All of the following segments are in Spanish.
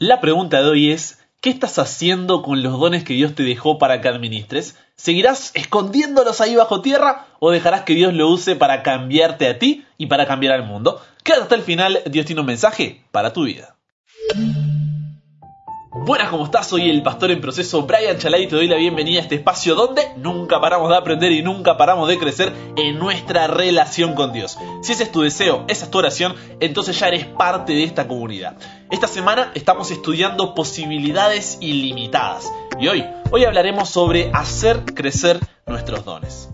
La pregunta de hoy es, ¿qué estás haciendo con los dones que Dios te dejó para que administres? ¿Seguirás escondiéndolos ahí bajo tierra o dejarás que Dios lo use para cambiarte a ti y para cambiar al mundo? Quédate hasta el final, Dios tiene un mensaje para tu vida. Buenas, ¿cómo estás? Soy el pastor en proceso Brian Chalai y te doy la bienvenida a este espacio donde nunca paramos de aprender y nunca paramos de crecer en nuestra relación con Dios. Si ese es tu deseo, esa es tu oración, entonces ya eres parte de esta comunidad. Esta semana estamos estudiando posibilidades ilimitadas y hoy, hoy hablaremos sobre hacer crecer nuestros dones.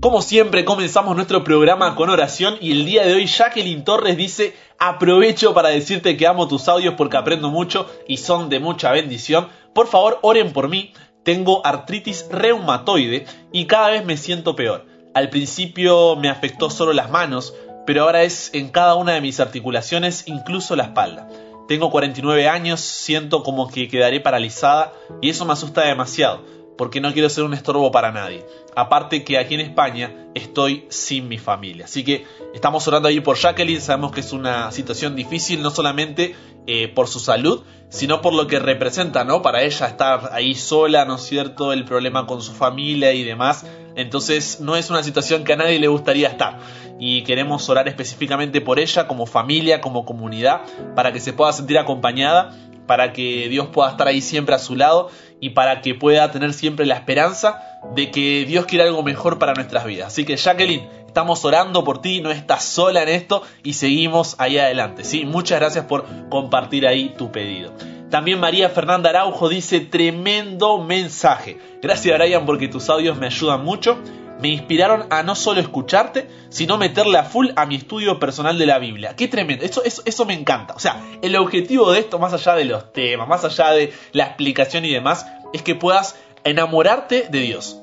Como siempre, comenzamos nuestro programa con oración y el día de hoy Jacqueline Torres dice, aprovecho para decirte que amo tus audios porque aprendo mucho y son de mucha bendición. Por favor, oren por mí. Tengo artritis reumatoide y cada vez me siento peor. Al principio me afectó solo las manos, pero ahora es en cada una de mis articulaciones, incluso la espalda. Tengo 49 años, siento como que quedaré paralizada y eso me asusta demasiado porque no quiero ser un estorbo para nadie. Aparte que aquí en España estoy sin mi familia. Así que estamos orando ahí por Jacqueline, sabemos que es una situación difícil, no solamente eh, por su salud, sino por lo que representa, ¿no? Para ella estar ahí sola, ¿no es cierto? El problema con su familia y demás. Entonces no es una situación que a nadie le gustaría estar. Y queremos orar específicamente por ella como familia, como comunidad, para que se pueda sentir acompañada para que Dios pueda estar ahí siempre a su lado y para que pueda tener siempre la esperanza de que Dios quiere algo mejor para nuestras vidas. Así que Jacqueline, estamos orando por ti, no estás sola en esto y seguimos ahí adelante. ¿sí? Muchas gracias por compartir ahí tu pedido. También María Fernanda Araujo dice tremendo mensaje. Gracias Brian porque tus audios me ayudan mucho me inspiraron a no solo escucharte, sino meterle a full a mi estudio personal de la Biblia. Qué tremendo, eso, eso, eso me encanta. O sea, el objetivo de esto, más allá de los temas, más allá de la explicación y demás, es que puedas enamorarte de Dios.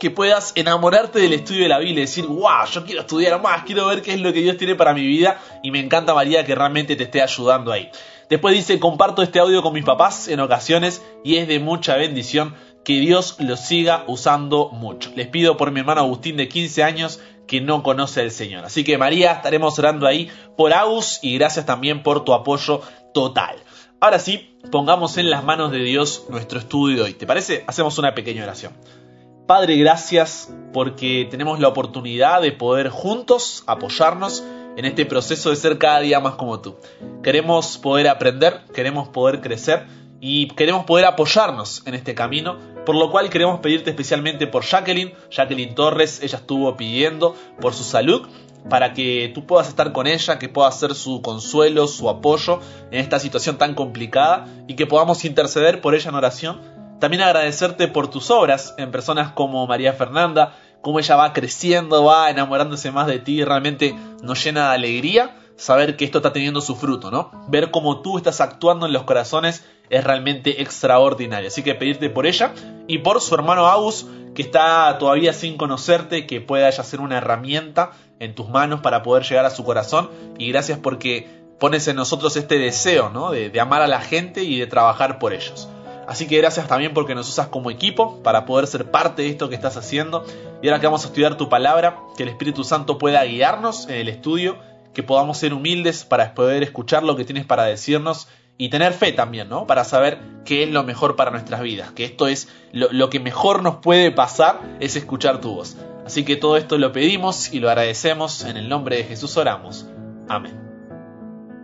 Que puedas enamorarte del estudio de la Biblia y decir, wow, yo quiero estudiar más, quiero ver qué es lo que Dios tiene para mi vida. Y me encanta, María, que realmente te esté ayudando ahí. Después dice, comparto este audio con mis papás en ocasiones y es de mucha bendición que Dios lo siga usando mucho. Les pido por mi hermano Agustín de 15 años que no conoce al Señor. Así que María, estaremos orando ahí por Agus y gracias también por tu apoyo total. Ahora sí, pongamos en las manos de Dios nuestro estudio de hoy. ¿Te parece? Hacemos una pequeña oración. Padre, gracias porque tenemos la oportunidad de poder juntos apoyarnos en este proceso de ser cada día más como tú. Queremos poder aprender, queremos poder crecer y queremos poder apoyarnos en este camino, por lo cual queremos pedirte especialmente por Jacqueline, Jacqueline Torres, ella estuvo pidiendo por su salud, para que tú puedas estar con ella, que pueda ser su consuelo, su apoyo en esta situación tan complicada y que podamos interceder por ella en oración. También agradecerte por tus obras en personas como María Fernanda, cómo ella va creciendo, va enamorándose más de ti y realmente nos llena de alegría saber que esto está teniendo su fruto, ¿no? Ver cómo tú estás actuando en los corazones es realmente extraordinario. Así que pedirte por ella y por su hermano Agus, que está todavía sin conocerte, que pueda ella ser una herramienta en tus manos para poder llegar a su corazón. Y gracias porque pones en nosotros este deseo, ¿no? De, de amar a la gente y de trabajar por ellos. Así que gracias también porque nos usas como equipo para poder ser parte de esto que estás haciendo. Y ahora que vamos a estudiar tu palabra, que el Espíritu Santo pueda guiarnos en el estudio que podamos ser humildes para poder escuchar lo que tienes para decirnos y tener fe también, ¿no? Para saber qué es lo mejor para nuestras vidas, que esto es lo, que mejor nos puede pasar es escuchar tu voz. Así que todo esto lo pedimos y lo agradecemos, en el nombre de Jesús oramos. Amén.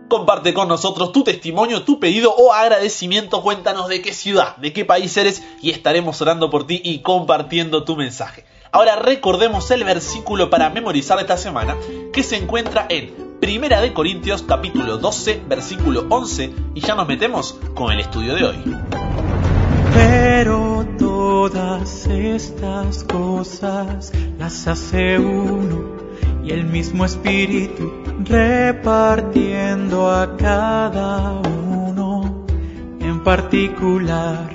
Comparte con nosotros tu testimonio, tu pedido o agradecimiento. Cuéntanos de qué ciudad, de qué país eres y estaremos orando por ti y compartiendo tu mensaje. Ahora recordemos el versículo para memorizar esta semana que se encuentra en Primera Corintios capítulo 12 versículo 11 y ya nos metemos con el estudio de hoy. Pero todas estas cosas las hace uno y el mismo espíritu repartiendo a cada uno en particular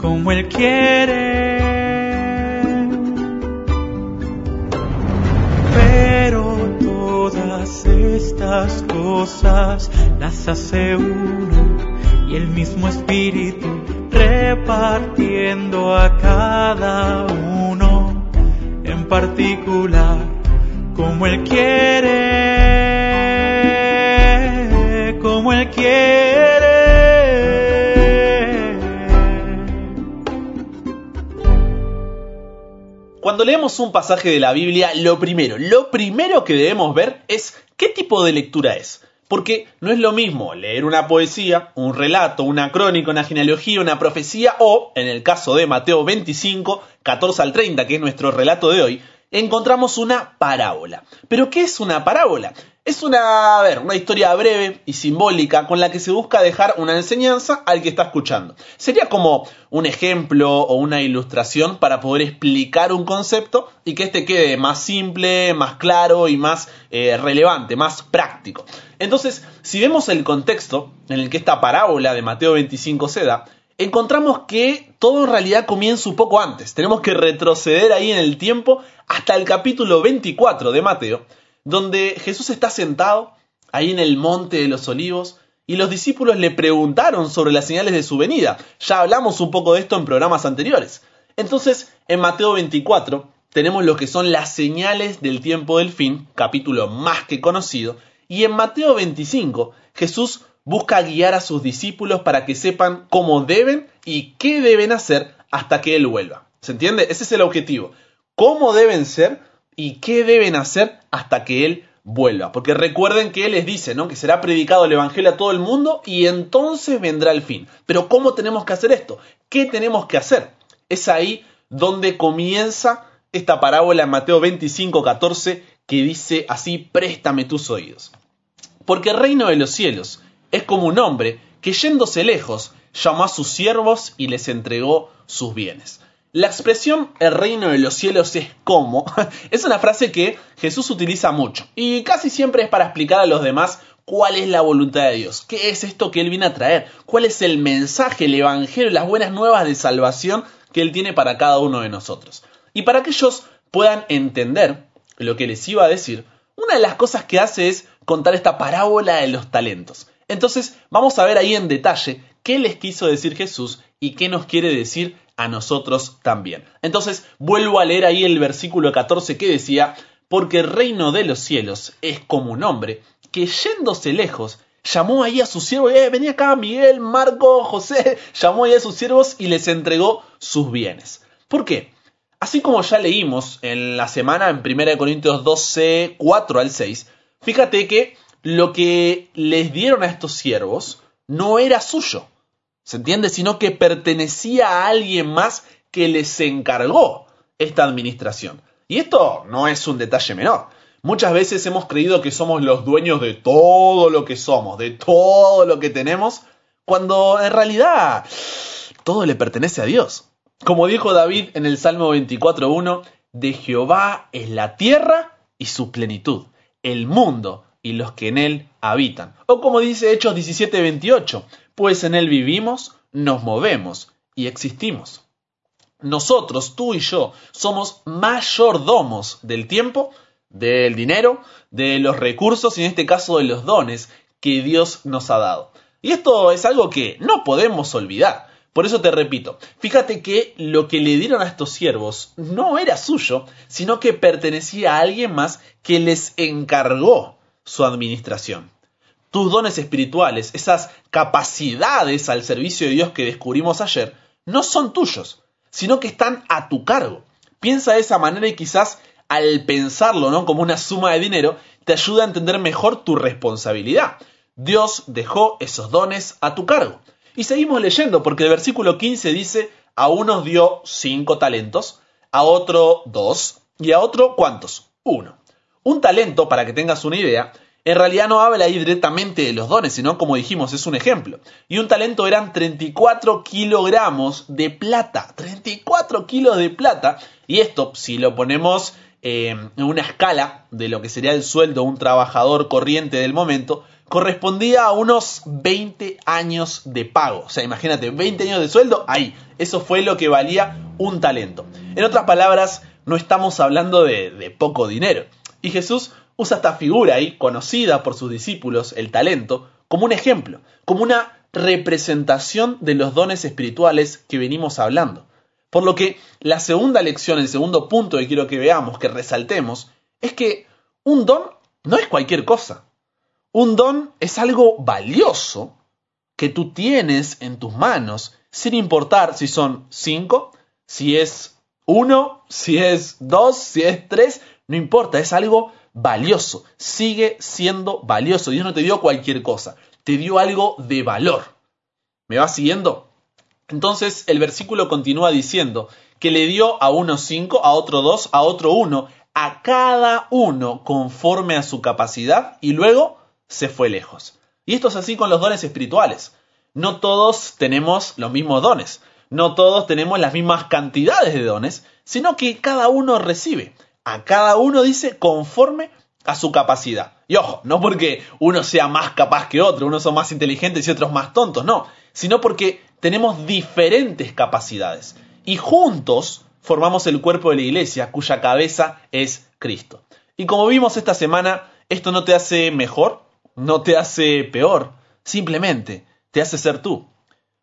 como él quiere Pero todas estas cosas las hace uno y el mismo espíritu repartiendo a cada uno en particular como él quiere, como él quiere. Cuando leemos un pasaje de la Biblia, lo primero, lo primero que debemos ver es qué tipo de lectura es. Porque no es lo mismo leer una poesía, un relato, una crónica, una genealogía, una profecía o, en el caso de Mateo 25, 14 al 30, que es nuestro relato de hoy, encontramos una parábola. ¿Pero qué es una parábola? Es una, a ver, una historia breve y simbólica con la que se busca dejar una enseñanza al que está escuchando. Sería como un ejemplo o una ilustración para poder explicar un concepto y que este quede más simple, más claro y más eh, relevante, más práctico. Entonces, si vemos el contexto en el que esta parábola de Mateo 25 se da, encontramos que todo en realidad comienza un poco antes. Tenemos que retroceder ahí en el tiempo hasta el capítulo 24 de Mateo donde Jesús está sentado ahí en el monte de los olivos y los discípulos le preguntaron sobre las señales de su venida. Ya hablamos un poco de esto en programas anteriores. Entonces, en Mateo 24 tenemos lo que son las señales del tiempo del fin, capítulo más que conocido, y en Mateo 25 Jesús busca guiar a sus discípulos para que sepan cómo deben y qué deben hacer hasta que Él vuelva. ¿Se entiende? Ese es el objetivo. ¿Cómo deben ser y qué deben hacer hasta que Él vuelva. Porque recuerden que Él les dice, ¿no? Que será predicado el Evangelio a todo el mundo y entonces vendrá el fin. Pero ¿cómo tenemos que hacer esto? ¿Qué tenemos que hacer? Es ahí donde comienza esta parábola en Mateo 25, 14, que dice así, préstame tus oídos. Porque el reino de los cielos es como un hombre que yéndose lejos llamó a sus siervos y les entregó sus bienes. La expresión el reino de los cielos es como es una frase que Jesús utiliza mucho y casi siempre es para explicar a los demás cuál es la voluntad de Dios, qué es esto que Él viene a traer, cuál es el mensaje, el evangelio, las buenas nuevas de salvación que Él tiene para cada uno de nosotros. Y para que ellos puedan entender lo que les iba a decir, una de las cosas que hace es contar esta parábola de los talentos. Entonces vamos a ver ahí en detalle qué les quiso decir Jesús y qué nos quiere decir a nosotros también. Entonces, vuelvo a leer ahí el versículo 14 que decía, porque el reino de los cielos es como un hombre que yéndose lejos, llamó ahí a sus siervos, eh, venía acá Miguel, Marco, José, llamó ahí a sus siervos y les entregó sus bienes. ¿Por qué? Así como ya leímos en la semana en 1 Corintios 12, 4 al 6, fíjate que lo que les dieron a estos siervos no era suyo, ¿Se entiende? Sino que pertenecía a alguien más que les encargó esta administración. Y esto no es un detalle menor. Muchas veces hemos creído que somos los dueños de todo lo que somos, de todo lo que tenemos, cuando en realidad todo le pertenece a Dios. Como dijo David en el Salmo 24.1, de Jehová es la tierra y su plenitud, el mundo y los que en él habitan. O como dice Hechos 17:28, pues en él vivimos, nos movemos y existimos. Nosotros, tú y yo, somos mayordomos del tiempo, del dinero, de los recursos y en este caso de los dones que Dios nos ha dado. Y esto es algo que no podemos olvidar. Por eso te repito, fíjate que lo que le dieron a estos siervos no era suyo, sino que pertenecía a alguien más que les encargó su administración. Tus dones espirituales, esas capacidades al servicio de Dios que descubrimos ayer, no son tuyos, sino que están a tu cargo. Piensa de esa manera y quizás al pensarlo ¿no? como una suma de dinero, te ayuda a entender mejor tu responsabilidad. Dios dejó esos dones a tu cargo. Y seguimos leyendo porque el versículo 15 dice, a unos dio cinco talentos, a otro dos y a otro cuántos? Uno. Un talento, para que tengas una idea, en realidad no habla ahí directamente de los dones, sino como dijimos, es un ejemplo. Y un talento eran 34 kilogramos de plata. 34 kilos de plata. Y esto, si lo ponemos eh, en una escala de lo que sería el sueldo de un trabajador corriente del momento, correspondía a unos 20 años de pago. O sea, imagínate, 20 años de sueldo, ahí. Eso fue lo que valía un talento. En otras palabras, no estamos hablando de poco dinero. Y Jesús usa esta figura ahí, conocida por sus discípulos, el talento, como un ejemplo, como una representación de los dones espirituales que venimos hablando. Por lo que la segunda lección, el segundo punto que quiero que veamos, que resaltemos, es que un don no es cualquier cosa. Un don es algo valioso que tú tienes en tus manos, sin importar si son cinco, si es uno, si es dos, si es tres, no importa, es algo valioso, sigue siendo valioso. Dios no te dio cualquier cosa, te dio algo de valor. ¿Me vas siguiendo? Entonces el versículo continúa diciendo que le dio a uno cinco, a otro dos, a otro uno, a cada uno conforme a su capacidad y luego se fue lejos. Y esto es así con los dones espirituales. No todos tenemos los mismos dones, no todos tenemos las mismas cantidades de dones, sino que cada uno recibe. A cada uno dice conforme a su capacidad. Y ojo, no porque uno sea más capaz que otro, unos son más inteligentes y otros más tontos, no, sino porque tenemos diferentes capacidades. Y juntos formamos el cuerpo de la iglesia, cuya cabeza es Cristo. Y como vimos esta semana, esto no te hace mejor, no te hace peor, simplemente te hace ser tú.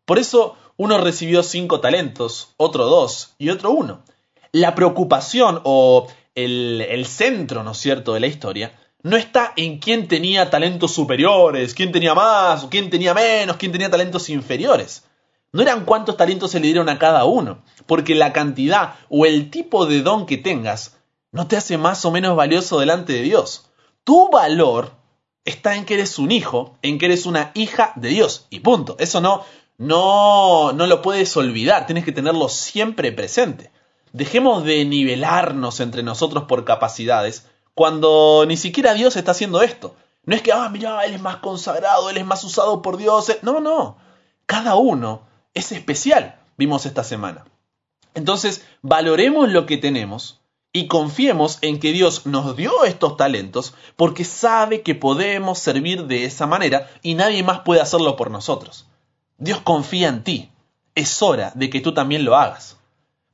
Por eso uno recibió cinco talentos, otro dos y otro uno. La preocupación o el, centro, ¿no es cierto?, de la historia no está en quién tenía talentos superiores, quién tenía más, quién tenía menos, quién tenía talentos inferiores. No eran cuántos talentos se le dieron a cada uno, porque la cantidad o el tipo de don que tengas no te hace más o menos valioso delante de Dios. Tu valor está en que eres un hijo, en que eres una hija de Dios. Y punto. Eso no, no, no lo puedes olvidar. Tienes que tenerlo siempre presente. Dejemos de nivelarnos entre nosotros por capacidades cuando ni siquiera Dios está haciendo esto. No es que, ah, mira, Él es más consagrado, Él es más usado por Dios. No, no. Cada uno es especial, vimos esta semana. Entonces, valoremos lo que tenemos y confiemos en que Dios nos dio estos talentos porque sabe que podemos servir de esa manera y nadie más puede hacerlo por nosotros. Dios confía en ti. Es hora de que tú también lo hagas.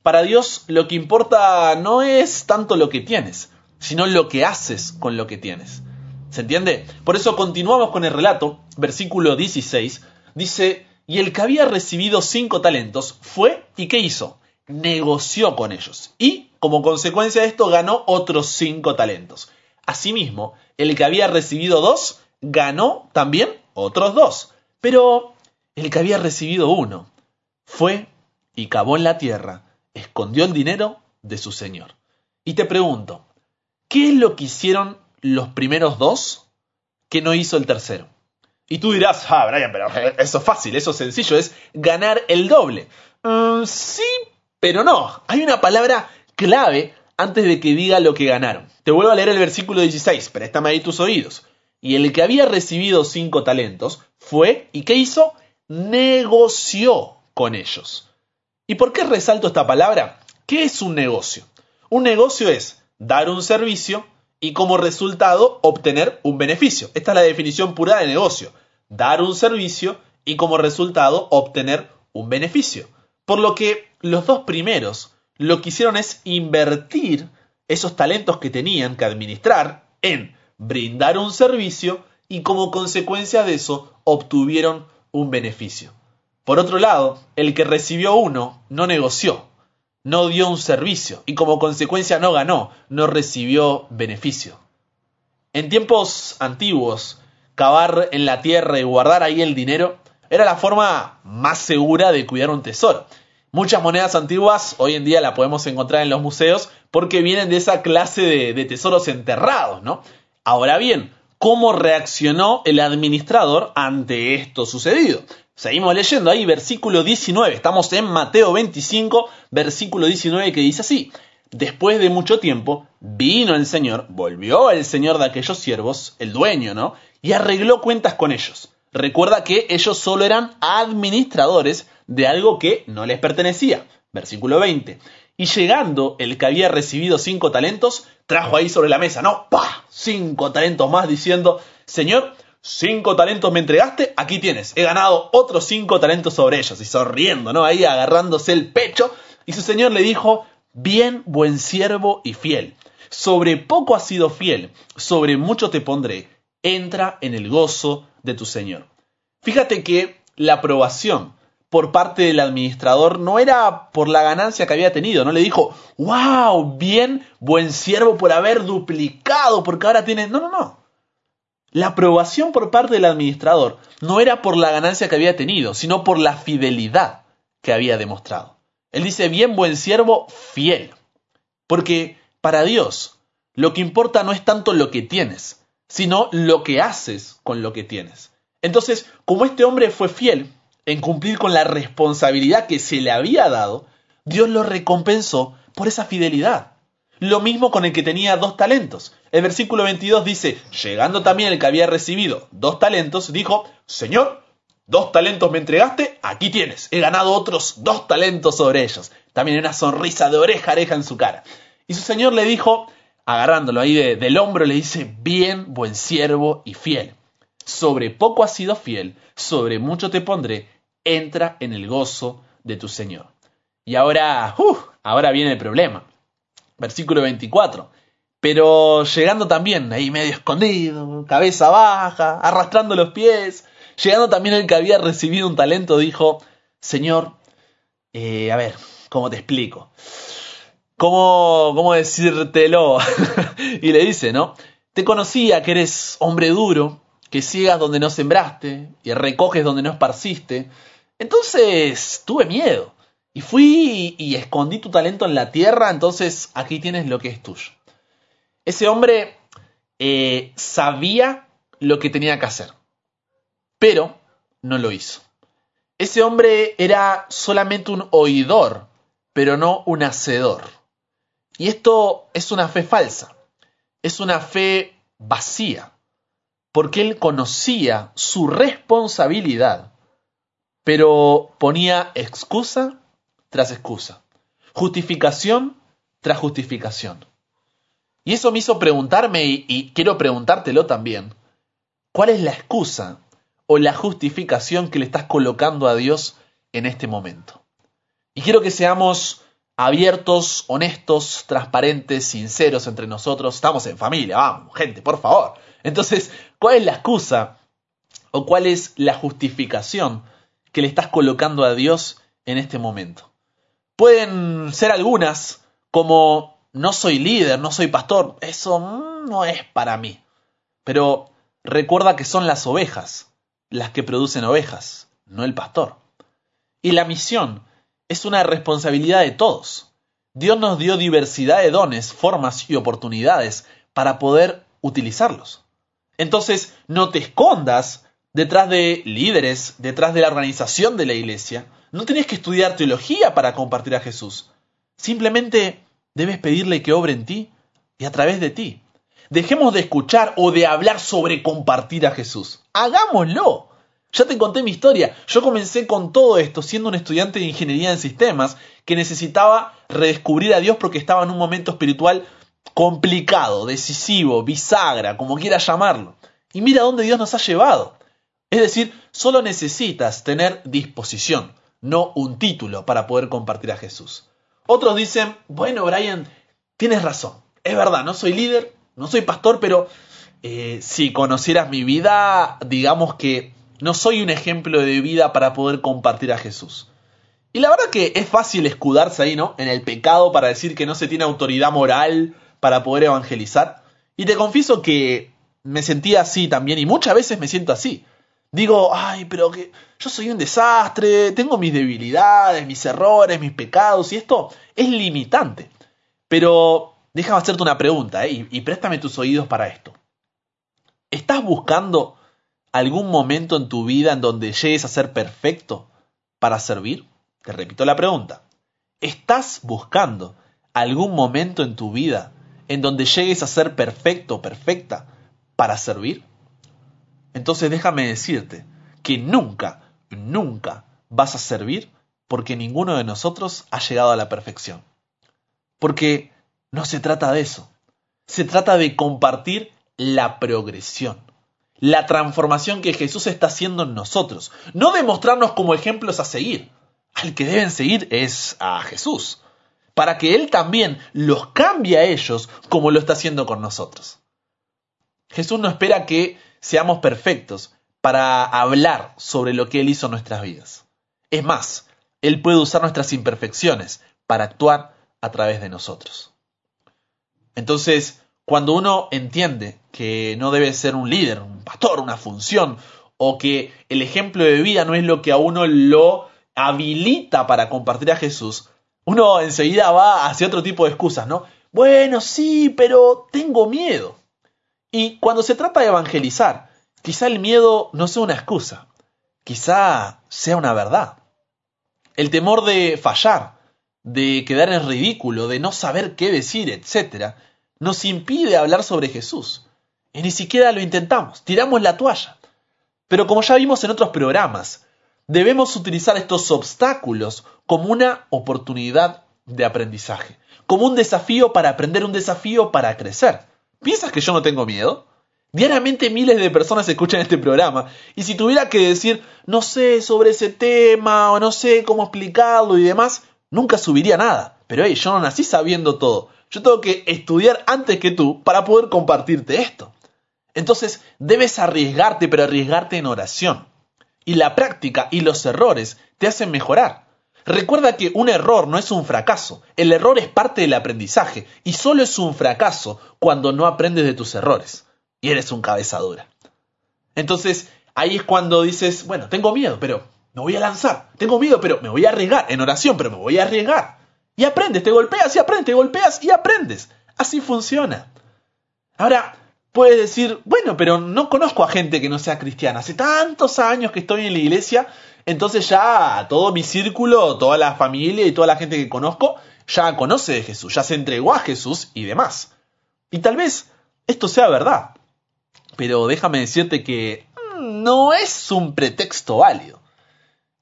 Para Dios lo que importa no es tanto lo que tienes, sino lo que haces con lo que tienes. ¿Se entiende? Por eso continuamos con el relato, versículo 16, dice, y el que había recibido cinco talentos fue y ¿qué hizo? Negoció con ellos y como consecuencia de esto ganó otros cinco talentos. Asimismo, el que había recibido dos, ganó también otros dos. Pero el que había recibido uno, fue y cavó en la tierra, escondió el dinero de su señor. Y te pregunto, ¿qué es lo que hicieron los primeros dos que no hizo el tercero? Y tú dirás, ah, Brian, pero eso es fácil, eso es sencillo, es ganar el doble. Mm, sí, pero no. Hay una palabra clave antes de que diga lo que ganaron. Te vuelvo a leer el versículo 16, préstame ahí tus oídos. Y el que había recibido cinco talentos fue, ¿y qué hizo? Negoció con ellos. ¿Y por qué resalto esta palabra? ¿Qué es un negocio? Un negocio es dar un servicio y como resultado obtener un beneficio. Esta es la definición pura de negocio. Dar un servicio y como resultado obtener un beneficio. Por lo que los dos primeros lo que hicieron es invertir esos talentos que tenían que administrar en brindar un servicio y como consecuencia de eso obtuvieron un beneficio. Por otro lado, el que recibió uno no negoció, no dio un servicio y como consecuencia no ganó, no recibió beneficio. En tiempos antiguos, cavar en la tierra y guardar ahí el dinero era la forma más segura de cuidar un tesoro. Muchas monedas antiguas hoy en día la podemos encontrar en los museos porque vienen de esa clase de, tesoros enterrados, ¿no? Ahora bien, ¿cómo reaccionó el administrador ante esto sucedido? Seguimos leyendo ahí, versículo 19. Estamos en Mateo 25, versículo 19, que dice así. Después de mucho tiempo, vino el Señor, volvió el Señor de aquellos siervos, el dueño, ¿no? Y arregló cuentas con ellos. Recuerda que ellos solo eran administradores de algo que no les pertenecía. Versículo 20. Y llegando el que había recibido cinco talentos, trajo ahí sobre la mesa, ¿no? ¡Pah! Cinco talentos más diciendo, Señor, cinco talentos me entregaste, aquí tienes, he ganado otros cinco talentos sobre ellos. Y sonriendo, ¿no? Ahí agarrándose el pecho. Y su Señor le dijo, bien, buen siervo y fiel. Sobre poco has sido fiel, sobre mucho te pondré. Entra en el gozo de tu Señor. Fíjate que la aprobación por parte del administrador no era por la ganancia que había tenido, no le dijo, wow, bien, buen siervo por haber duplicado, porque ahora tiene... No, no, no. La aprobación por parte del administrador no era por la ganancia que había tenido, sino por la fidelidad que había demostrado. Él dice, bien buen siervo, fiel. Porque para Dios lo que importa no es tanto lo que tienes, sino lo que haces con lo que tienes. Entonces, como este hombre fue fiel en cumplir con la responsabilidad que se le había dado, Dios lo recompensó por esa fidelidad. Lo mismo con el que tenía dos talentos. El versículo 22 dice, llegando también el que había recibido dos talentos, dijo, Señor, dos talentos me entregaste, aquí tienes, he ganado otros dos talentos sobre ellos. También una sonrisa de oreja a oreja en su cara. Y su señor le dijo, agarrándolo ahí del hombro, le dice, bien, buen siervo y fiel. Sobre poco has sido fiel, sobre mucho te pondré, entra en el gozo de tu Señor. Y ahora, uh, ahora viene el problema. Versículo 24. Pero llegando también, ahí medio escondido, cabeza baja, arrastrando los pies, llegando también el que había recibido un talento, dijo, Señor, eh, a ver, ¿cómo te explico? ¿Cómo, cómo decírtelo? y le dice, ¿no? Te conocía que eres hombre duro, que ciegas donde no sembraste y recoges donde no esparciste. Entonces tuve miedo y fui y, escondí tu talento en la tierra, entonces aquí tienes lo que es tuyo. Ese hombre eh, sabía lo que tenía que hacer, pero no lo hizo. Ese hombre era solamente un oidor, pero no un hacedor. Y esto es una fe falsa, es una fe vacía, porque él conocía su responsabilidad, pero ponía excusa tras excusa, justificación tras justificación. Y eso me hizo preguntarme, y, quiero preguntártelo también, ¿cuál es la excusa o la justificación que le estás colocando a Dios en este momento? Y quiero que seamos abiertos, honestos, transparentes, sinceros entre nosotros. Estamos en familia, vamos, gente, por favor. Entonces, ¿cuál es la excusa o cuál es la justificación que le estás colocando a Dios en este momento? Pueden ser algunas, como no soy líder, no soy pastor, eso no es para mí. Pero recuerda que son las ovejas las que producen ovejas, no el pastor. Y la misión es una responsabilidad de todos. Dios nos dio diversidad de dones, formas y oportunidades para poder utilizarlos. Entonces, no te escondas detrás de líderes, detrás de la organización de la iglesia. No tienes que estudiar teología para compartir a Jesús. Simplemente debes pedirle que obre en ti y a través de ti. Dejemos de escuchar o de hablar sobre compartir a Jesús. Hagámoslo. Ya te conté mi historia. Yo comencé con todo esto siendo un estudiante de ingeniería en sistemas que necesitaba redescubrir a Dios porque estaba en un momento espiritual complicado, decisivo, bisagra, como quieras llamarlo. Y mira dónde Dios nos ha llevado. Es decir, solo necesitas tener disposición, no un título para poder compartir a Jesús. Otros dicen, bueno, Brian, tienes razón. Es verdad, no soy líder, no soy pastor, pero eh, si conocieras mi vida, digamos que no soy un ejemplo de vida para poder compartir a Jesús. Y la verdad que es fácil escudarse ahí, ¿no? En el pecado para decir que no se tiene autoridad moral para poder evangelizar. Y te confieso que me sentía así también y muchas veces me siento así. Digo, ay, pero que yo soy un desastre, tengo mis debilidades, mis errores, mis pecados y esto es limitante. Pero déjame hacerte una pregunta ¿eh? y, préstame tus oídos para esto. ¿Estás buscando algún momento en tu vida en donde llegues a ser perfecto para servir? Te repito la pregunta. ¿Estás buscando algún momento en tu vida en donde llegues a ser perfecto perfecta para servir? Entonces déjame decirte que nunca, nunca vas a servir porque ninguno de nosotros ha llegado a la perfección. Porque no se trata de eso. Se trata de compartir la progresión la transformación que Jesús está haciendo en nosotros. No demostrarnos como ejemplos a seguir. Al que deben seguir es a Jesús. Para que Él también los cambie a ellos como lo está haciendo con nosotros. Jesús no espera que seamos perfectos para hablar sobre lo que Él hizo en nuestras vidas. Es más, Él puede usar nuestras imperfecciones para actuar a través de nosotros. Entonces, Cuando uno entiende que no debe ser un líder, un pastor, una función, o que el ejemplo de vida no es lo que a uno lo habilita para compartir a Jesús, uno enseguida va hacia otro tipo de excusas, ¿no? Bueno, sí, pero tengo miedo. Y cuando se trata de evangelizar, quizá el miedo no sea una excusa, quizá sea una verdad. El temor de fallar, de quedar en ridículo, de no saber qué decir, etc., nos impide hablar sobre Jesús. Y ni siquiera lo intentamos, tiramos la toalla. Pero como ya vimos en otros programas, debemos utilizar estos obstáculos como una oportunidad de aprendizaje, como un desafío para aprender, un desafío para crecer. ¿Piensas que yo no tengo miedo? Diariamente miles de personas escuchan este programa y si tuviera que decir no sé sobre ese tema o no sé cómo explicarlo y demás, nunca subiría nada. Pero hey, yo no nací sabiendo todo. Yo tengo que estudiar antes que tú para poder compartirte esto. Entonces debes arriesgarte, pero arriesgarte en oración y la práctica y los errores te hacen mejorar. Recuerda que un error no es un fracaso, el error es parte del aprendizaje y solo es un fracaso cuando no aprendes de tus errores y eres un cabeza dura. Entonces ahí es cuando dices, bueno, tengo miedo, pero me voy a lanzar, tengo miedo, pero me voy a arriesgar, en oración, pero me voy a arriesgar. Y aprendes, te golpeas y aprendes, te golpeas y aprendes. Así funciona. Ahora, puedes decir, bueno, pero no conozco a gente que no sea cristiana. Hace tantos años que estoy en la iglesia, entonces ya todo mi círculo, toda la familia y toda la gente que conozco ya conoce de Jesús, ya se entregó a Jesús y demás. Y tal vez esto sea verdad, pero déjame decirte que mm, no es un pretexto válido.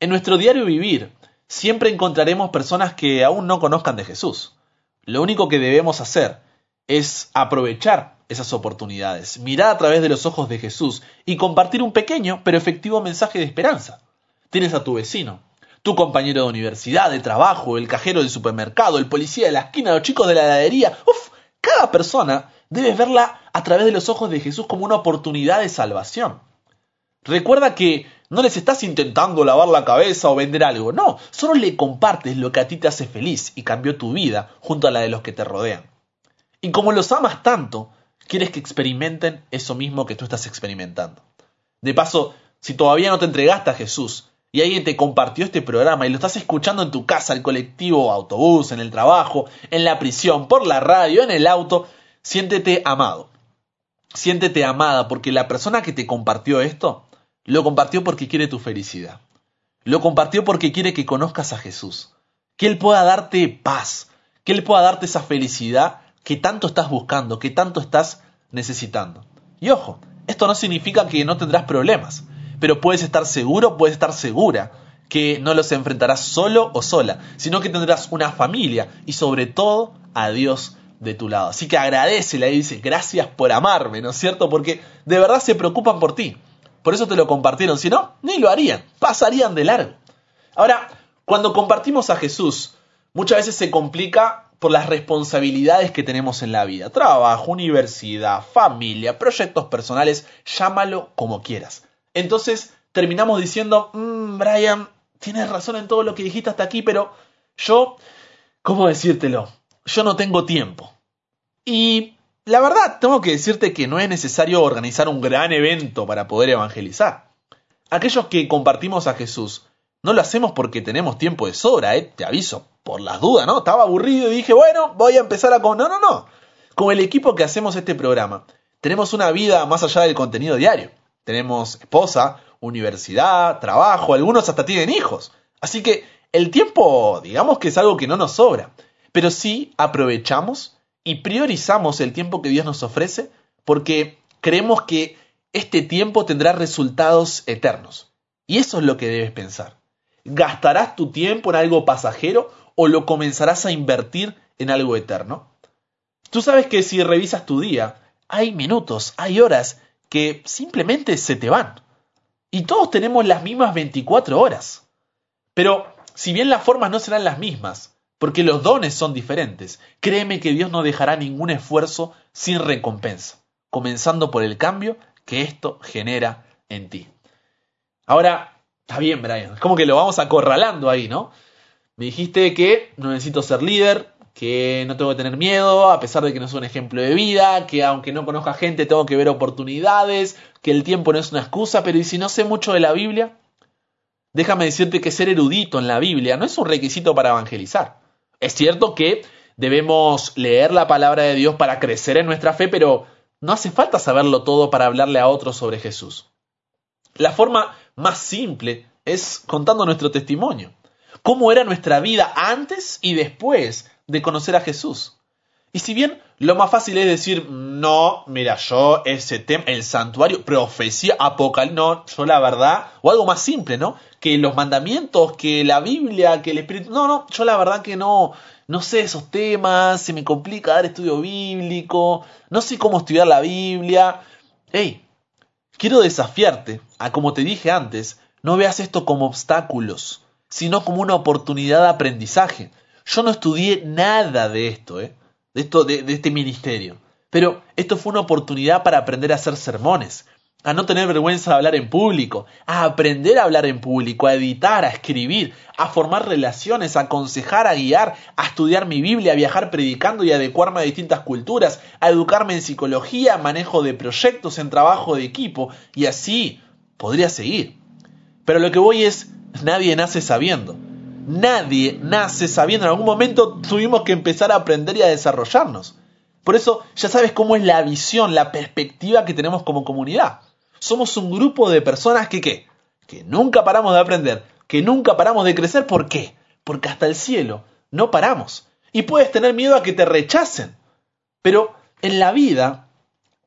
En nuestro diario vivir siempre encontraremos personas que aún no conozcan de Jesús. Lo único que debemos hacer es aprovechar esas oportunidades, mirar a través de los ojos de Jesús y compartir un pequeño pero efectivo mensaje de esperanza. Tienes a tu vecino, tu compañero de universidad, de trabajo, el cajero del supermercado, el policía de la esquina, los chicos de la heladería. Uf, cada persona debes verla a través de los ojos de Jesús como una oportunidad de salvación. Recuerda que no les estás intentando lavar la cabeza o vender algo, no, solo le compartes lo que a ti te hace feliz y cambió tu vida junto a la de los que te rodean. Y como los amas tanto, quieres que experimenten eso mismo que tú estás experimentando. De paso, si todavía no te entregaste a Jesús y alguien te compartió este programa y lo estás escuchando en tu casa, el colectivo, autobús, en el trabajo, en la prisión, por la radio, en el auto, siéntete amado. Siéntete amada porque la persona que te compartió esto lo compartió porque quiere tu felicidad. Lo compartió porque quiere que conozcas a Jesús. Que Él pueda darte paz. Que Él pueda darte esa felicidad que tanto estás buscando, que tanto estás necesitando. Y ojo, esto no significa que no tendrás problemas, pero puedes estar seguro, puedes estar segura que no los enfrentarás solo o sola, sino que tendrás una familia y sobre todo a Dios de tu lado. Así que agradecele y dice, gracias por amarme, ¿no es cierto? Porque de verdad se preocupan por ti. Por eso te lo compartieron, si no, ni lo harían, pasarían de largo. Ahora, cuando compartimos a Jesús, muchas veces se complica por las responsabilidades que tenemos en la vida. Trabajo, universidad, familia, proyectos personales, llámalo como quieras. Entonces terminamos diciendo, mmm, Brian, tienes razón en todo lo que dijiste hasta aquí, pero yo, ¿cómo decírtelo? Yo no tengo tiempo. Y la verdad, tengo que decirte que no es necesario organizar un gran evento para poder evangelizar. Aquellos que compartimos a Jesús, no lo hacemos porque tenemos tiempo de sobra, ¿eh? te aviso por las dudas, ¿no? Estaba aburrido y dije, bueno, voy a empezar a... Con... No, no, no. Con el equipo que hacemos este programa, tenemos una vida más allá del contenido diario. Tenemos esposa, universidad, trabajo, algunos hasta tienen hijos. Así que el tiempo, digamos que es algo que no nos sobra. Pero sí aprovechamos y priorizamos el tiempo que Dios nos ofrece porque creemos que este tiempo tendrá resultados eternos. Y eso es lo que debes pensar. ¿Gastarás tu tiempo en algo pasajero o lo comenzarás a invertir en algo eterno? Tú sabes que si revisas tu día, hay minutos, hay horas que simplemente se te van. Y todos tenemos las mismas 24 horas. Pero si bien las formas no serán las mismas, porque los dones son diferentes, créeme que Dios no dejará ningún esfuerzo sin recompensa, comenzando por el cambio que esto genera en ti. Ahora, está bien, Brian, es como que lo vamos acorralando ahí, ¿no? Me dijiste que no necesito ser líder, que no tengo que tener miedo, a pesar de que no soy un ejemplo de vida, que aunque no conozca gente tengo que ver oportunidades, que el tiempo no es una excusa, pero ¿y si no sé mucho de la Biblia? Déjame decirte que ser erudito en la Biblia no es un requisito para evangelizar. Es cierto que debemos leer la palabra de Dios para crecer en nuestra fe, pero no hace falta saberlo todo para hablarle a otros sobre Jesús. La forma más simple es contando nuestro testimonio. Cómo era nuestra vida antes y después de conocer a Jesús. Y si bien lo más fácil es decir, no, mira, yo ese tema, el santuario, profecía, apocalipsis, no, yo la verdad, o algo más simple, ¿no? Que los mandamientos, que la Biblia, que el Espíritu, no, no, yo la verdad que no, no sé esos temas, se me complica dar estudio bíblico, no sé cómo estudiar la Biblia. Hey, quiero desafiarte a, como te dije antes, no veas esto como obstáculos, sino como una oportunidad de aprendizaje. Yo no estudié nada de esto, ¿eh? de, esto de, de este ministerio. Pero esto fue una oportunidad para aprender a hacer sermones, a no tener vergüenza de hablar en público, a aprender a hablar en público, a editar, a escribir, a formar relaciones, a aconsejar, a guiar, a estudiar mi Biblia, a viajar predicando y adecuarme a distintas culturas, a educarme en psicología, manejo de proyectos, en trabajo de equipo, y así podría seguir. Pero lo que voy es, nadie nace sabiendo. Nadie nace sabiendo. En algún momento tuvimos que empezar a aprender y a desarrollarnos. Por eso ya sabes cómo es la visión, la perspectiva que tenemos como comunidad. Somos un grupo de personas que ¿qué? Que nunca paramos de aprender, que nunca paramos de crecer. ¿Por qué? Porque hasta el cielo no paramos. Y puedes tener miedo a que te rechacen. Pero en la vida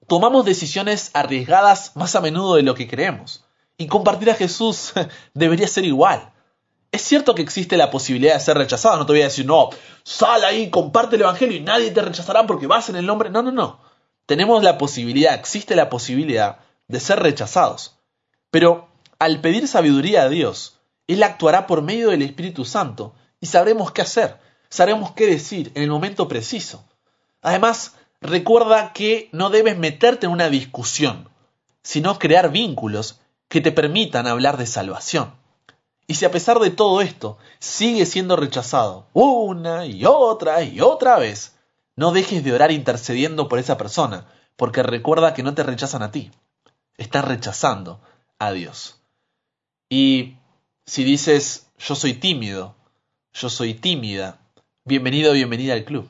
tomamos decisiones arriesgadas más a menudo de lo que creemos. Y compartir a Jesús debería ser igual. Es cierto que existe la posibilidad de ser rechazado, no te voy a decir, no, sal ahí, comparte el Evangelio y nadie te rechazará porque vas en el nombre. No, no, no. Tenemos la posibilidad, existe la posibilidad de ser rechazados. Pero al pedir sabiduría a Dios, Él actuará por medio del Espíritu Santo y sabremos qué hacer, sabremos qué decir en el momento preciso. Además, recuerda que no debes meterte en una discusión, sino crear vínculos que te permitan hablar de salvación. Y si a pesar de todo esto sigue siendo rechazado una y otra y otra vez, no dejes de orar intercediendo por esa persona, porque recuerda que no te rechazan a ti, están rechazando a Dios. Y si dices, yo soy tímido, yo soy tímida, bienvenido, bienvenida al club.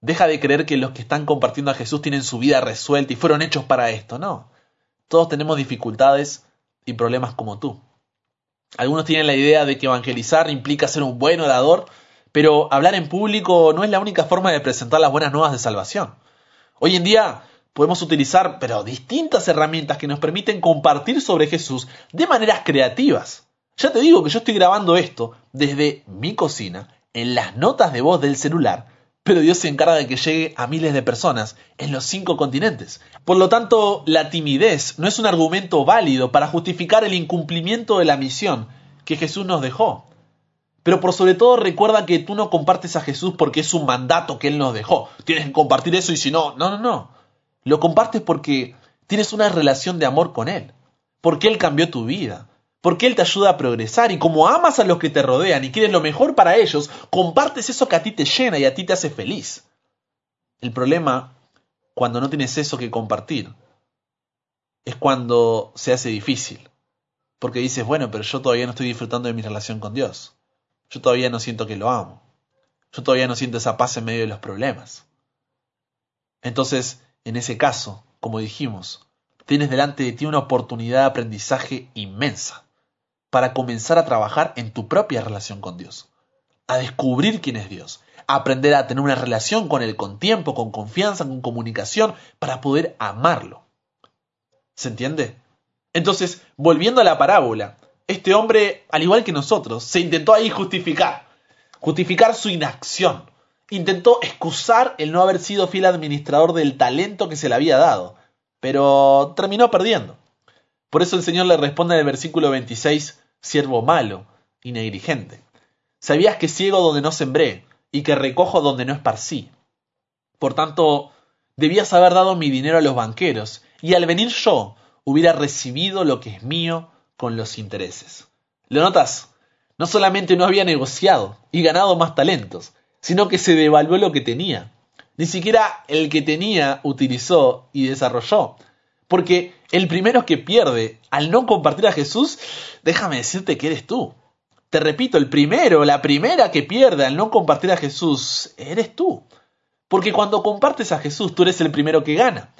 Deja de creer que los que están compartiendo a Jesús tienen su vida resuelta y fueron hechos para esto, no. Todos tenemos dificultades y problemas como tú. Algunos tienen la idea de que evangelizar implica ser un buen orador, pero hablar en público no es la única forma de presentar las buenas nuevas de salvación. Hoy en día podemos utilizar, pero distintas herramientas que nos permiten compartir sobre Jesús de maneras creativas. Ya te digo que yo estoy grabando esto desde mi cocina, en las notas de voz del celular, pero Dios se encarga de que llegue a miles de personas en los cinco continentes. Por lo tanto, la timidez no es un argumento válido para justificar el incumplimiento de la misión que Jesús nos dejó. Pero por sobre todo recuerda que tú no compartes a Jesús porque es un mandato que Él nos dejó. Tienes que compartir eso y si no, no, no, no. Lo compartes porque tienes una relación de amor con Él. Porque Él cambió tu vida porque Él te ayuda a progresar y como amas a los que te rodean y quieres lo mejor para ellos, compartes eso que a ti te llena y a ti te hace feliz. El problema, cuando no tienes eso que compartir, es cuando se hace difícil. Porque dices, bueno, pero yo todavía no estoy disfrutando de mi relación con Dios. Yo todavía no siento que lo amo. Yo todavía no siento esa paz en medio de los problemas. Entonces, en ese caso, como dijimos, tienes delante de ti una oportunidad de aprendizaje inmensa para comenzar a trabajar en tu propia relación con Dios, a descubrir quién es Dios, aprender a tener una relación con Él con tiempo, con confianza, con comunicación, para poder amarlo. ¿Se entiende? Entonces, volviendo a la parábola, este hombre, al igual que nosotros, se intentó ahí justificar, justificar su inacción, intentó excusar el no haber sido fiel administrador del talento que se le había dado, pero terminó perdiendo. Por eso el Señor le responde en el versículo 26, siervo malo y negligente. Sabías que ciego donde no sembré y que recojo donde no esparcí. Por tanto, debías haber dado mi dinero a los banqueros, y al venir yo hubiera recibido lo que es mío con los intereses. ¿Lo notas? No solamente no había negociado y ganado más talentos, sino que se devaluó lo que tenía. Ni siquiera el que tenía utilizó y desarrolló. Porque el primero que pierde al no compartir a Jesús, déjame decirte que eres tú. Te repito, el primero, la primera que pierde al no compartir a Jesús, eres tú. Porque cuando compartes a Jesús, tú eres el primero que gana.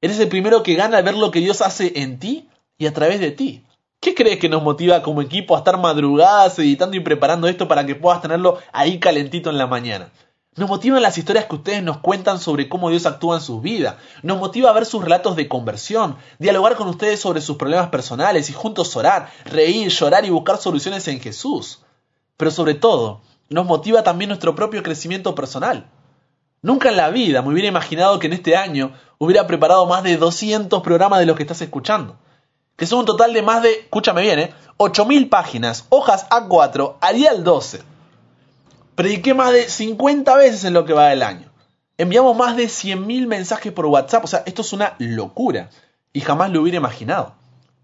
Eres el primero que gana al ver lo que Dios hace en ti y a través de ti. ¿Qué crees que nos motiva como equipo a estar madrugadas editando y preparando esto para que puedas tenerlo ahí calentito en la mañana? Nos motivan las historias que ustedes nos cuentan sobre cómo Dios actúa en sus vidas. Nos motiva a ver sus relatos de conversión, dialogar con ustedes sobre sus problemas personales y juntos orar, reír, llorar y buscar soluciones en Jesús. Pero sobre todo, nos motiva también nuestro propio crecimiento personal. Nunca en la vida me hubiera imaginado que en este año hubiera preparado más de 200 programas de los que estás escuchando. Que son un total de más de, escúchame bien, ¿eh? 8.000 páginas, hojas A4, Arial 12 Prediqué más de 50 veces en lo que va del año. Enviamos más de 100.000 mensajes por WhatsApp. O sea, esto es una locura. Y jamás lo hubiera imaginado.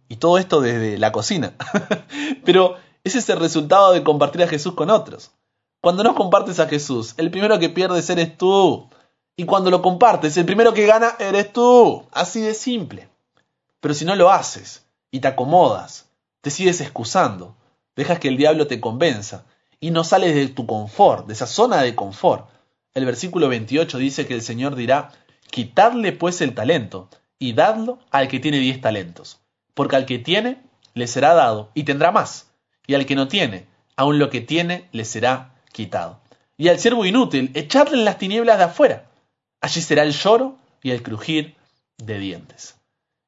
Y todo esto desde la cocina. Pero ese es el resultado de compartir a Jesús con otros. Cuando no compartes a Jesús, el primero que pierdes eres tú. Y cuando lo compartes, el primero que gana eres tú. Así de simple. Pero si no lo haces y te acomodas, te sigues excusando, dejas que el diablo te convenza y no sales de tu confort, de esa zona de confort. El versículo 28 dice que el Señor dirá, quitadle pues el talento y dadlo al que tiene diez talentos, porque al que tiene le será dado y tendrá más, y al que no tiene, aun lo que tiene le será quitado. Y al siervo inútil, echadle en las tinieblas de afuera. Allí será el lloro y el crujir de dientes.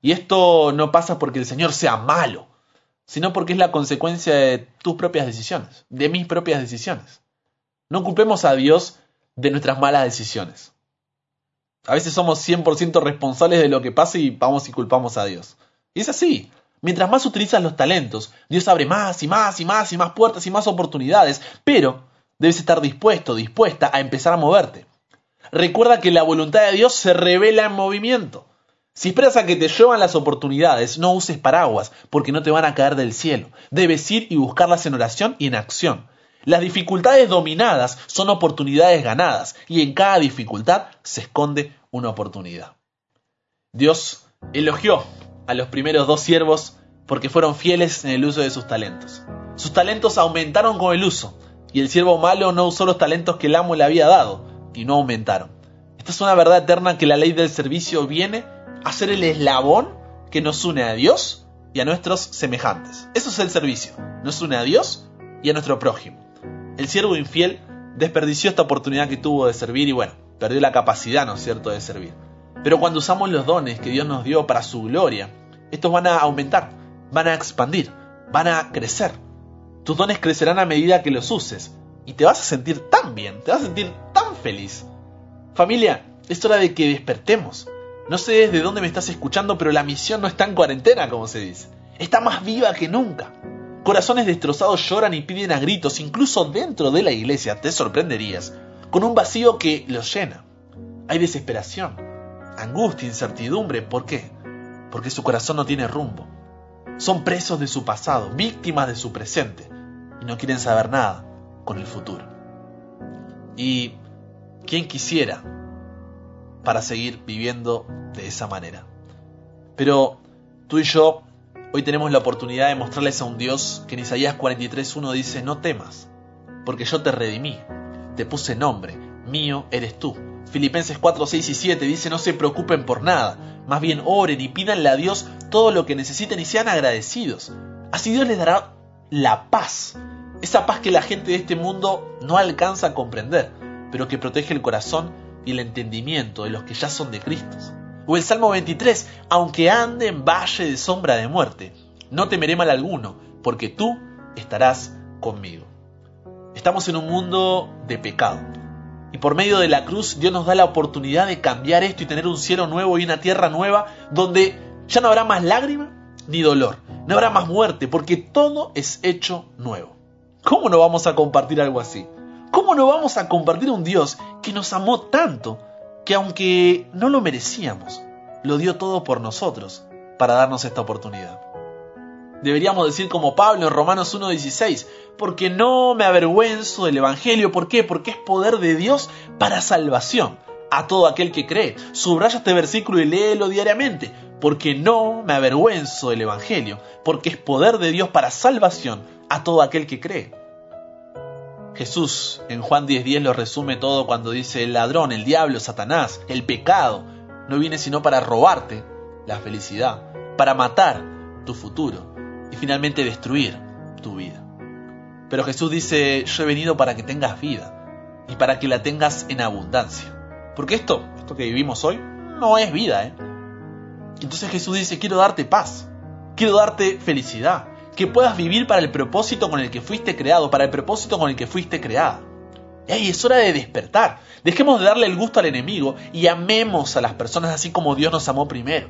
Y esto no pasa porque el Señor sea malo, sino porque es la consecuencia de tus propias decisiones, de mis propias decisiones. No culpemos a Dios de nuestras malas decisiones. A veces somos 100% responsables de lo que pasa y vamos y culpamos a Dios. Y es así. Mientras más utilizas los talentos, Dios abre más y más y más y más puertas y más oportunidades, pero debes estar dispuesto, dispuesta a empezar a moverte. Recuerda que la voluntad de Dios se revela en movimiento. Si esperas a que te lluevan las oportunidades, no uses paraguas, porque no te van a caer del cielo. Debes ir y buscarlas en oración y en acción. Las dificultades dominadas son oportunidades ganadas, y en cada dificultad se esconde una oportunidad. Dios elogió a los primeros dos siervos porque fueron fieles en el uso de sus talentos. Sus talentos aumentaron con el uso, y el siervo malo no usó los talentos que el amo le había dado, y no aumentaron. Esta es una verdad eterna que la ley del servicio viene hacer el eslabón que nos une a Dios y a nuestros semejantes. Eso es el servicio. Nos une a Dios y a nuestro prójimo. El siervo infiel desperdició esta oportunidad que tuvo de servir y bueno, perdió la capacidad, ¿no es cierto?, de servir. Pero cuando usamos los dones que Dios nos dio para su gloria, estos van a aumentar, van a expandir, van a crecer. Tus dones crecerán a medida que los uses y te vas a sentir tan bien, te vas a sentir tan feliz. Familia, es hora de que despertemos, no sé desde dónde me estás escuchando, pero la misión no está en cuarentena, como se dice. Está más viva que nunca. Corazones destrozados lloran y piden a gritos, incluso dentro de la iglesia, te sorprenderías, con un vacío que los llena. Hay desesperación, angustia, incertidumbre. ¿Por qué? Porque su corazón no tiene rumbo. Son presos de su pasado, víctimas de su presente, y no quieren saber nada con el futuro. Y quién quisiera para seguir viviendo de esa manera. Pero tú y yo hoy tenemos la oportunidad de mostrarles a un Dios que en Isaías 43.1 dice, no temas, porque yo te redimí, te puse nombre, mío eres tú. Filipenses 4, 6 y 7 dice, no se preocupen por nada, más bien oren y pídanle a Dios todo lo que necesiten y sean agradecidos. Así Dios les dará la paz, esa paz que la gente de este mundo no alcanza a comprender, pero que protege el corazón y el entendimiento de los que ya son de Cristo. O el Salmo 23, aunque ande en valle de sombra de muerte, no temeré mal alguno, porque tú estarás conmigo. Estamos en un mundo de pecado. Y por medio de la cruz Dios nos da la oportunidad de cambiar esto y tener un cielo nuevo y una tierra nueva donde ya no habrá más lágrima ni dolor, no habrá más muerte, porque todo es hecho nuevo. ¿Cómo no vamos a compartir algo así? ¿Cómo no vamos a compartir un Dios que nos amó tanto que aunque no lo merecíamos, lo dio todo por nosotros para darnos esta oportunidad? Deberíamos decir como Pablo en Romanos 1.16, porque no me avergüenzo del Evangelio. ¿Por qué? Porque es poder de Dios para salvación a todo aquel que cree. Subraya este versículo y léelo diariamente, porque no me avergüenzo del Evangelio, porque es poder de Dios para salvación a todo aquel que cree. Jesús en Juan 10:10 lo resume todo cuando dice el ladrón, el diablo, Satanás, el pecado, no viene sino para robarte la felicidad, para matar tu futuro y finalmente destruir tu vida. Pero Jesús dice, yo he venido para que tengas vida y para que la tengas en abundancia. Porque esto, esto que vivimos hoy, no es vida, ¿eh? Entonces Jesús dice, quiero darte paz, quiero darte felicidad, que puedas vivir para el propósito con el que fuiste creado, para el propósito con el que fuiste creada. ¡Ey! Es hora de despertar. Dejemos de darle el gusto al enemigo y amemos a las personas así como Dios nos amó primero.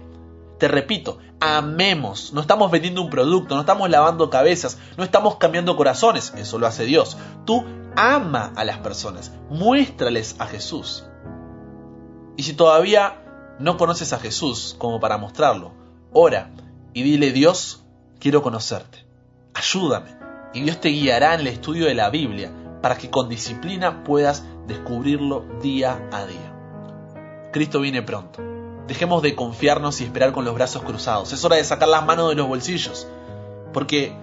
Te repito, amemos. No estamos vendiendo un producto, no estamos lavando cabezas, no estamos cambiando corazones. Eso lo hace Dios. Tú ama a las personas, muéstrales a Jesús. Y si todavía no conoces a Jesús como para mostrarlo, ora y dile Dios, quiero conocerte. Ayúdame. Y Dios te guiará en el estudio de la Biblia para que con disciplina puedas descubrirlo día a día. Cristo viene pronto. Dejemos de confiarnos y esperar con los brazos cruzados. Es hora de sacar las manos de los bolsillos. Porque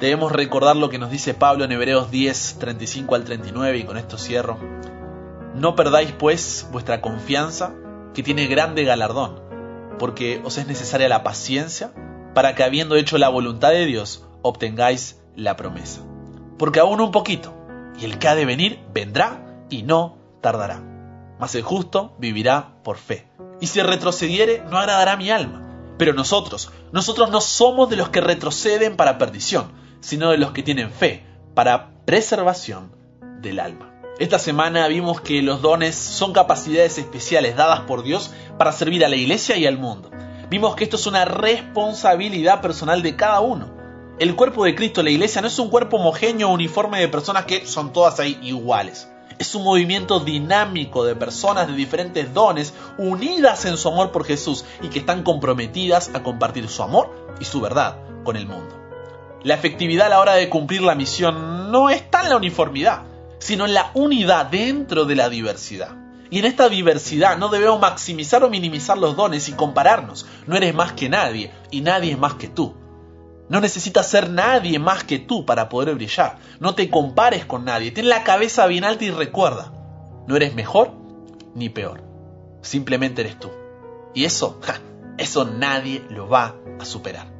debemos recordar lo que nos dice Pablo en Hebreos 10, 35 al 39, y con esto cierro. No perdáis pues vuestra confianza, que tiene grande galardón, porque os es necesaria la paciencia para que habiendo hecho la voluntad de Dios, obtengáis la promesa. Porque aún un poquito, y el que ha de venir vendrá y no tardará. Mas el justo vivirá por fe. Y si retrocediere, no agradará mi alma. Pero nosotros, nosotros no somos de los que retroceden para perdición, sino de los que tienen fe para preservación del alma. Esta semana vimos que los dones son capacidades especiales dadas por Dios para servir a la iglesia y al mundo. Vimos que esto es una responsabilidad personal de cada uno. El cuerpo de Cristo, la iglesia, no es un cuerpo homogéneo uniforme de personas que son todas ahí iguales. Es un movimiento dinámico de personas de diferentes dones unidas en su amor por Jesús y que están comprometidas a compartir su amor y su verdad con el mundo. La efectividad a la hora de cumplir la misión no está en la uniformidad, sino en la unidad dentro de la diversidad. Y en esta diversidad no debemos maximizar o minimizar los dones y compararnos. No eres más que nadie y nadie es más que tú. No necesitas ser nadie más que tú para poder brillar. No te compares con nadie. Ten la cabeza bien alta y recuerda, no eres mejor ni peor. Simplemente eres tú. Y eso, eso nadie lo va a superar.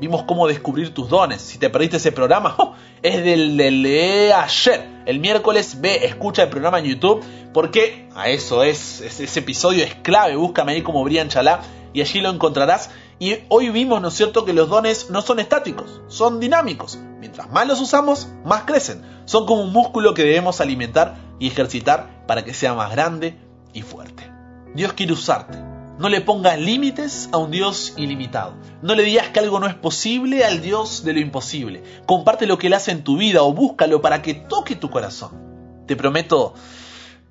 Vimos cómo descubrir tus dones. Si te perdiste ese programa, es del, de ayer. El miércoles ve, escucha el programa en YouTube. Porque a eso es, ese episodio es clave. Búscame ahí como Brian Chalá y allí lo encontrarás. Y hoy vimos, ¿no es cierto?, que los dones no son estáticos, son dinámicos. Mientras más los usamos, más crecen. Son como un músculo que debemos alimentar y ejercitar para que sea más grande y fuerte. Dios quiere usarte. No le pongas límites a un Dios ilimitado. No le digas que algo no es posible al Dios de lo imposible. Comparte lo que Él hace en tu vida o búscalo para que toque tu corazón. Te prometo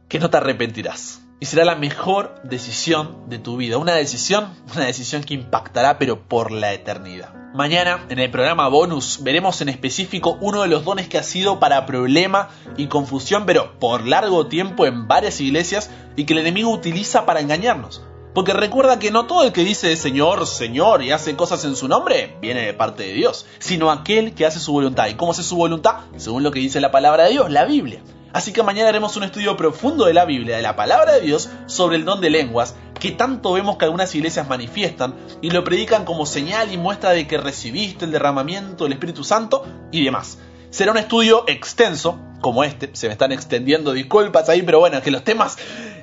que no te arrepentirás y será la mejor decisión de tu vida. Una decisión, una decisión que impactará pero por la eternidad. Mañana en el programa bonus veremos en específico uno de los dones que ha sido para problema y confusión pero por largo tiempo en varias iglesias y que el enemigo utiliza para engañarnos. Porque recuerda que no todo el que dice Señor, Señor y hace cosas en su nombre viene de parte de Dios, sino aquel que hace su voluntad. ¿Y cómo hace su voluntad? Según lo que dice la palabra de Dios, la Biblia. Así que mañana haremos un estudio profundo de la Biblia, de la palabra de Dios, sobre el don de lenguas, que tanto vemos que algunas iglesias manifiestan y lo predican como señal y muestra de que recibiste el derramamiento del Espíritu Santo y demás. Será un estudio extenso, como este, se me están extendiendo disculpas ahí, pero bueno, que los temas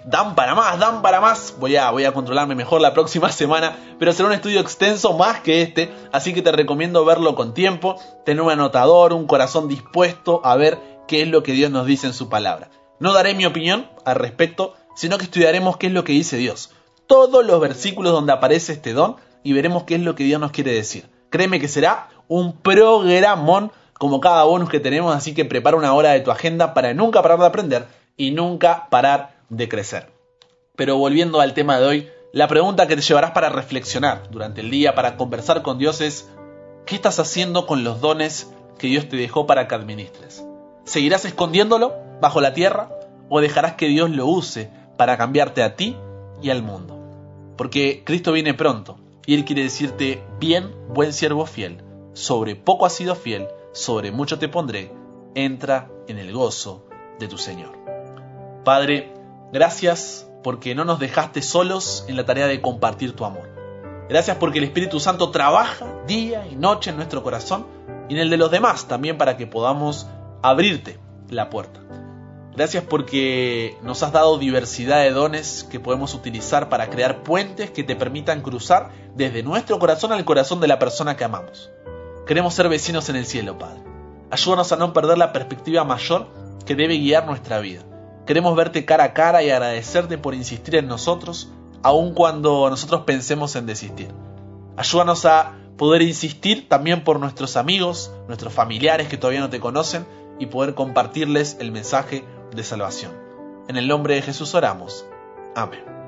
dan para más, dan para más. Voy a, voy a controlarme mejor la próxima semana, pero será un estudio extenso más que este, así que te recomiendo verlo con tiempo, tener un anotador, un corazón dispuesto a ver qué es lo que Dios nos dice en su palabra. No daré mi opinión al respecto, sino que estudiaremos qué es lo que dice Dios. Todos los versículos donde aparece este don y veremos qué es lo que Dios nos quiere decir. Créeme que será un programón como cada bonus que tenemos, así que prepara una hora de tu agenda para nunca parar de aprender y nunca parar de crecer. Pero volviendo al tema de hoy, la pregunta que te llevarás para reflexionar durante el día, para conversar con Dios es, ¿Qué estás haciendo con los dones que Dios te dejó para que administres? ¿Seguirás escondiéndolo bajo la tierra o dejarás que Dios lo use para cambiarte a ti y al mundo? Porque Cristo viene pronto y Él quiere decirte, bien, buen siervo fiel, sobre poco has sido fiel, sobre mucho te pondré, entra en el gozo de tu Señor. Padre, gracias porque no nos dejaste solos en la tarea de compartir tu amor. Gracias porque el Espíritu Santo trabaja día y noche en nuestro corazón y en el de los demás también para que podamos abrirte la puerta. Gracias porque nos has dado diversidad de dones que podemos utilizar para crear puentes que te permitan cruzar desde nuestro corazón al corazón de la persona que amamos. Queremos ser vecinos en el cielo, Padre. Ayúdanos a no perder la perspectiva mayor que debe guiar nuestra vida. Queremos verte cara a cara y agradecerte por insistir en nosotros, aun cuando nosotros pensemos en desistir. Ayúdanos a poder insistir también por nuestros amigos, nuestros familiares que todavía no te conocen y poder compartirles el mensaje de salvación. En el nombre de Jesús oramos. Amén.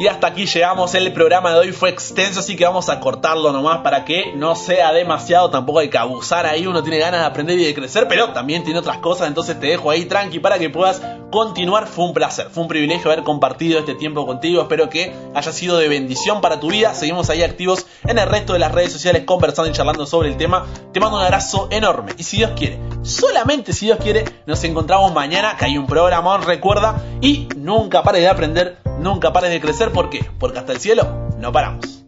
Y hasta aquí llegamos. El programa de hoy fue extenso, así que vamos a cortarlo nomás para que no sea demasiado. Tampoco hay que abusar ahí. Uno tiene ganas de aprender y de crecer, pero también tiene otras cosas. Entonces te dejo ahí tranqui para que puedas continuar. Fue un placer, fue un privilegio haber compartido este tiempo contigo. Espero que haya sido de bendición para tu vida. Seguimos ahí activos en el resto de las redes sociales conversando y charlando sobre el tema. Te mando un abrazo enorme. Y si Dios quiere, solamente si Dios quiere, nos encontramos mañana, que hay un programón, recuerda. Y nunca pares de aprender, nunca pares de crecer. ¿Por qué? Porque hasta el cielo no paramos.